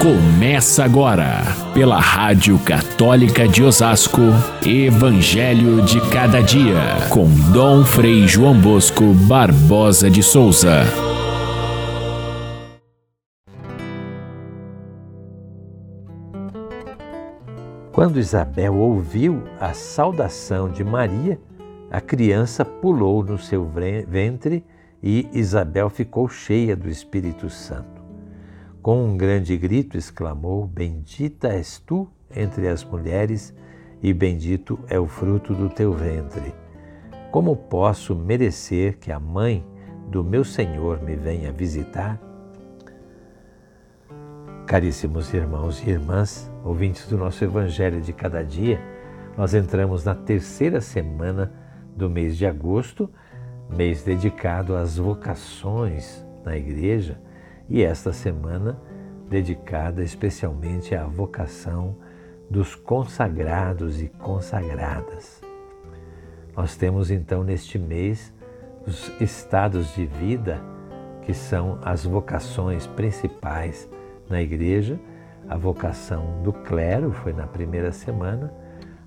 Começa agora, pela Rádio Católica de Osasco, Evangelho de Cada Dia, com Dom Frei João Bosco Barbosa de Souza. Quando Isabel ouviu a saudação de Maria, a criança pulou no seu ventre e Isabel ficou cheia do Espírito Santo. Com um grande grito exclamou: Bendita és tu entre as mulheres, e bendito é o fruto do teu ventre. Como posso merecer que a mãe do meu Senhor me venha visitar? Caríssimos irmãos e irmãs, ouvintes do nosso Evangelho de cada dia, nós entramos na terceira semana do mês de agosto, mês dedicado às vocações na igreja e esta semana dedicada especialmente à vocação dos consagrados e consagradas. Nós temos então neste mês os estados de vida que são as vocações principais na igreja. A vocação do clero foi na primeira semana,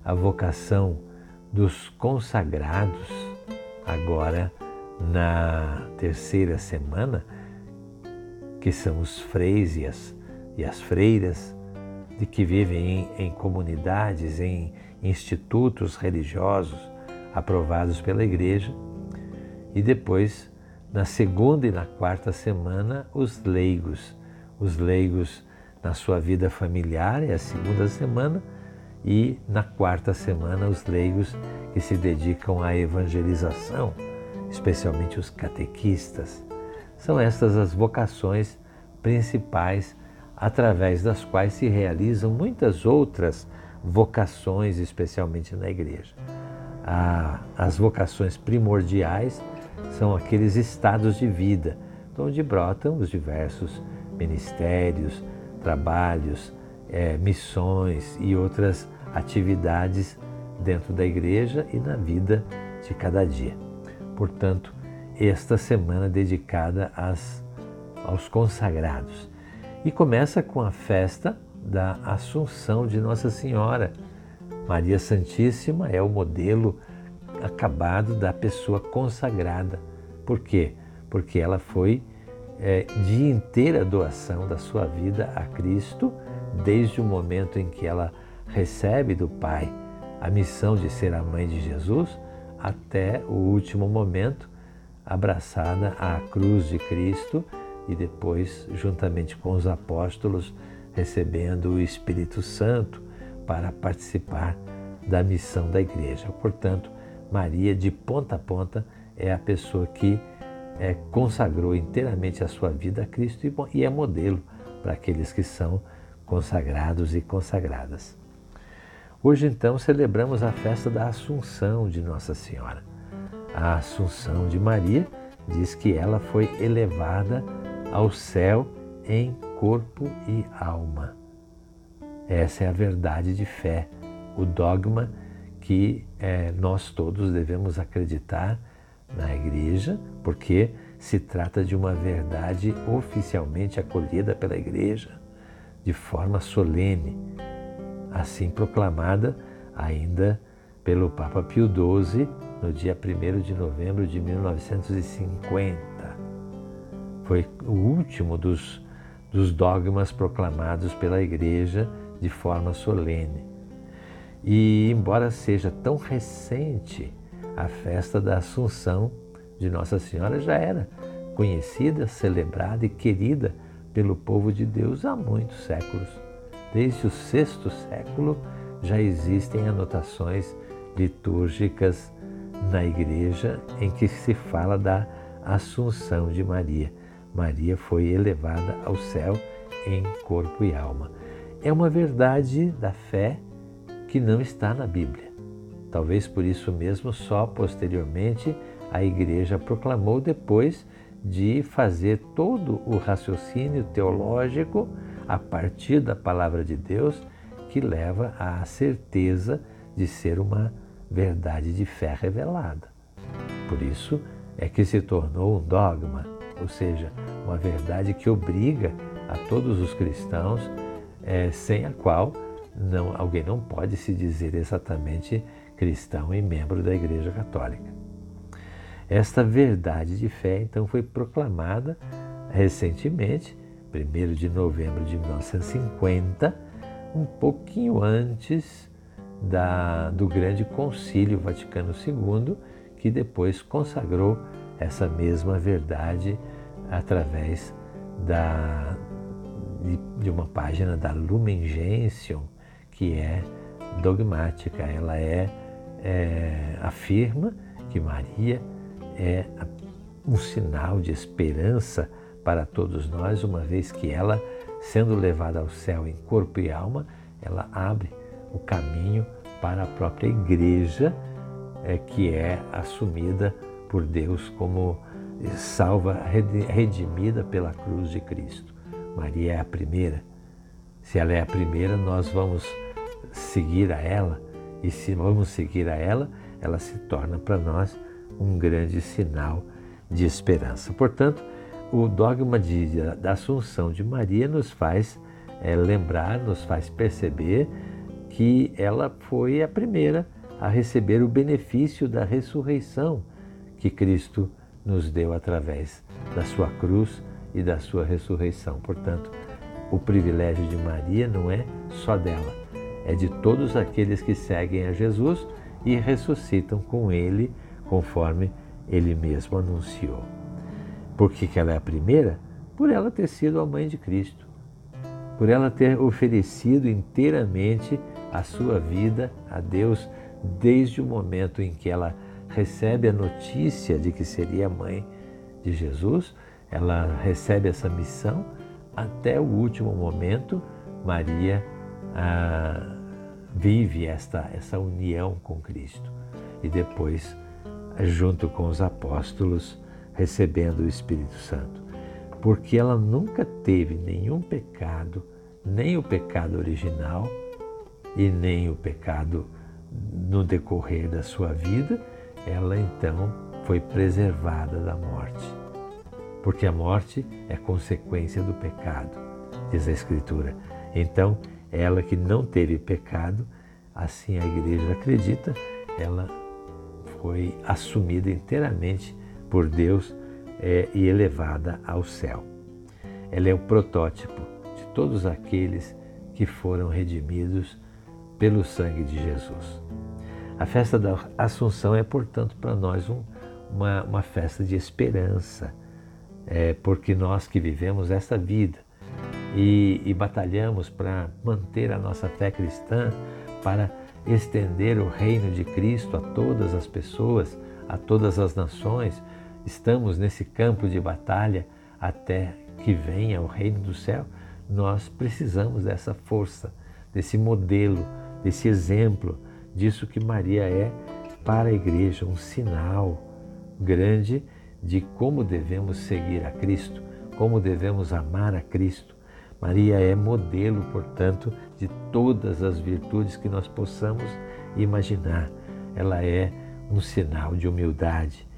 a vocação dos consagrados agora na terceira semana que são os freis e as, e as freiras, de que vivem em, em comunidades, em institutos religiosos aprovados pela Igreja. E depois, na segunda e na quarta semana, os leigos. Os leigos na sua vida familiar, é a segunda semana, e na quarta semana, os leigos que se dedicam à evangelização, especialmente os catequistas. São estas as vocações principais através das quais se realizam muitas outras vocações, especialmente na igreja. as vocações primordiais são aqueles estados de vida, onde brotam os diversos ministérios, trabalhos, é, missões e outras atividades dentro da igreja e na vida de cada dia. Portanto, esta semana dedicada às, aos consagrados. E começa com a festa da Assunção de Nossa Senhora. Maria Santíssima é o modelo acabado da pessoa consagrada. Por quê? Porque ela foi é, de inteira doação da sua vida a Cristo, desde o momento em que ela recebe do Pai a missão de ser a mãe de Jesus, até o último momento abraçada à cruz de Cristo e depois, juntamente com os apóstolos, recebendo o Espírito Santo para participar da missão da igreja. Portanto, Maria, de ponta a ponta, é a pessoa que é, consagrou inteiramente a sua vida a Cristo e é modelo para aqueles que são consagrados e consagradas. Hoje, então, celebramos a festa da Assunção de Nossa Senhora a Assunção de Maria, diz que ela foi elevada ao céu em corpo e alma. Essa é a verdade de fé, o dogma que é, nós todos devemos acreditar na igreja, porque se trata de uma verdade oficialmente acolhida pela igreja de forma solene, assim proclamada ainda pelo Papa Pio XII no dia 1 de novembro de 1950. Foi o último dos, dos dogmas proclamados pela Igreja de forma solene. E, embora seja tão recente, a festa da Assunção de Nossa Senhora já era conhecida, celebrada e querida pelo povo de Deus há muitos séculos. Desde o sexto século já existem anotações litúrgicas na igreja em que se fala da Assunção de Maria. Maria foi elevada ao céu em corpo e alma. É uma verdade da fé que não está na Bíblia. Talvez por isso mesmo, só posteriormente a igreja proclamou depois de fazer todo o raciocínio teológico a partir da palavra de Deus que leva à certeza de ser uma verdade de fé revelada. Por isso é que se tornou um dogma, ou seja, uma verdade que obriga a todos os cristãos, é, sem a qual não, alguém não pode se dizer exatamente cristão e membro da Igreja Católica. Esta verdade de fé, então, foi proclamada recentemente, 1 de novembro de 1950, um pouquinho antes da, do grande concílio Vaticano II, que depois consagrou essa mesma verdade através da, de, de uma página da Lumen Gentium, que é dogmática. Ela é, é afirma que Maria é um sinal de esperança para todos nós, uma vez que ela, sendo levada ao céu em corpo e alma, ela abre o caminho para a própria igreja, é, que é assumida por Deus como salva, redimida pela cruz de Cristo. Maria é a primeira. Se ela é a primeira, nós vamos seguir a ela, e se vamos seguir a ela, ela se torna para nós um grande sinal de esperança. Portanto, o dogma de, da Assunção de Maria nos faz é, lembrar, nos faz perceber que ela foi a primeira a receber o benefício da ressurreição que Cristo nos deu através da sua cruz e da sua ressurreição. Portanto, o privilégio de Maria não é só dela, é de todos aqueles que seguem a Jesus e ressuscitam com ele, conforme ele mesmo anunciou. Por que, que ela é a primeira? Por ela ter sido a mãe de Cristo, por ela ter oferecido inteiramente a sua vida a Deus desde o momento em que ela recebe a notícia de que seria mãe de Jesus, ela recebe essa missão até o último momento. Maria ah, vive esta, essa união com Cristo. E depois, junto com os apóstolos, recebendo o Espírito Santo, porque ela nunca teve nenhum pecado, nem o pecado original e nem o pecado no decorrer da sua vida, ela então foi preservada da morte. Porque a morte é consequência do pecado, diz a Escritura. Então, ela que não teve pecado, assim a igreja acredita, ela foi assumida inteiramente por Deus é, e elevada ao céu. Ela é o protótipo de todos aqueles que foram redimidos pelo sangue de Jesus. A festa da Assunção é, portanto, para nós um, uma, uma, festa de esperança, é, porque nós que vivemos essa vida e, e batalhamos para manter a nossa fé cristã, para estender o reino de Cristo a todas as pessoas, a todas as nações, estamos nesse campo de batalha até que venha o reino do céu, nós precisamos dessa força, desse modelo desse exemplo disso que Maria é para a igreja, um sinal grande de como devemos seguir a Cristo, como devemos amar a Cristo. Maria é modelo, portanto, de todas as virtudes que nós possamos imaginar. Ela é um sinal de humildade,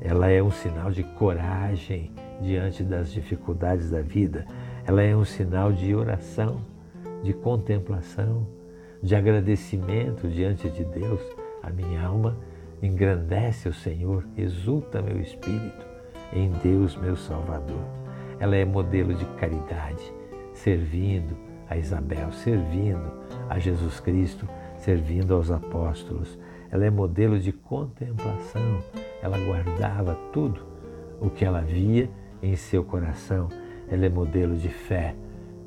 ela é um sinal de coragem diante das dificuldades da vida, ela é um sinal de oração, de contemplação, de agradecimento diante de Deus, a minha alma engrandece o Senhor, exulta meu espírito em Deus, meu Salvador. Ela é modelo de caridade, servindo a Isabel, servindo a Jesus Cristo, servindo aos apóstolos. Ela é modelo de contemplação, ela guardava tudo o que ela via em seu coração. Ela é modelo de fé,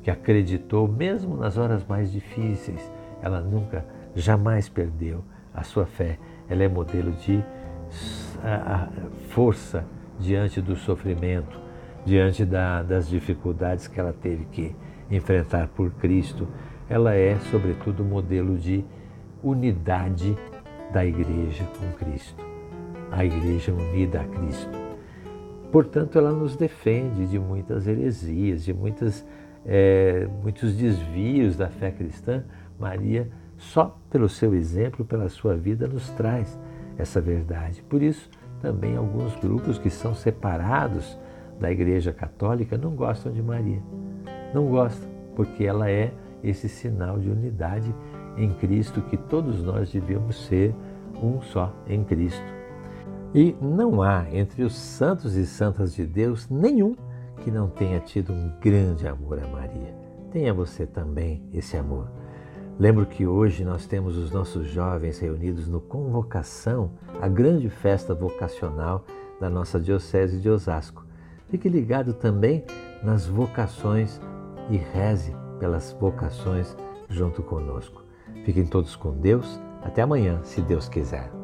que acreditou mesmo nas horas mais difíceis ela nunca, jamais perdeu a sua fé. Ela é modelo de força diante do sofrimento, diante da, das dificuldades que ela teve que enfrentar por Cristo. Ela é, sobretudo, modelo de unidade da igreja com Cristo, a igreja unida a Cristo. Portanto, ela nos defende de muitas heresias, de muitas, é, muitos desvios da fé cristã, Maria, só pelo seu exemplo, pela sua vida, nos traz essa verdade. Por isso, também alguns grupos que são separados da Igreja Católica não gostam de Maria. não gosta, porque ela é esse sinal de unidade em Cristo que todos nós devemos ser um só em Cristo. E não há entre os santos e santas de Deus nenhum que não tenha tido um grande amor a Maria. Tenha você também esse amor. Lembro que hoje nós temos os nossos jovens reunidos no Convocação, a grande festa vocacional da nossa Diocese de Osasco. Fique ligado também nas vocações e reze pelas vocações junto conosco. Fiquem todos com Deus. Até amanhã, se Deus quiser.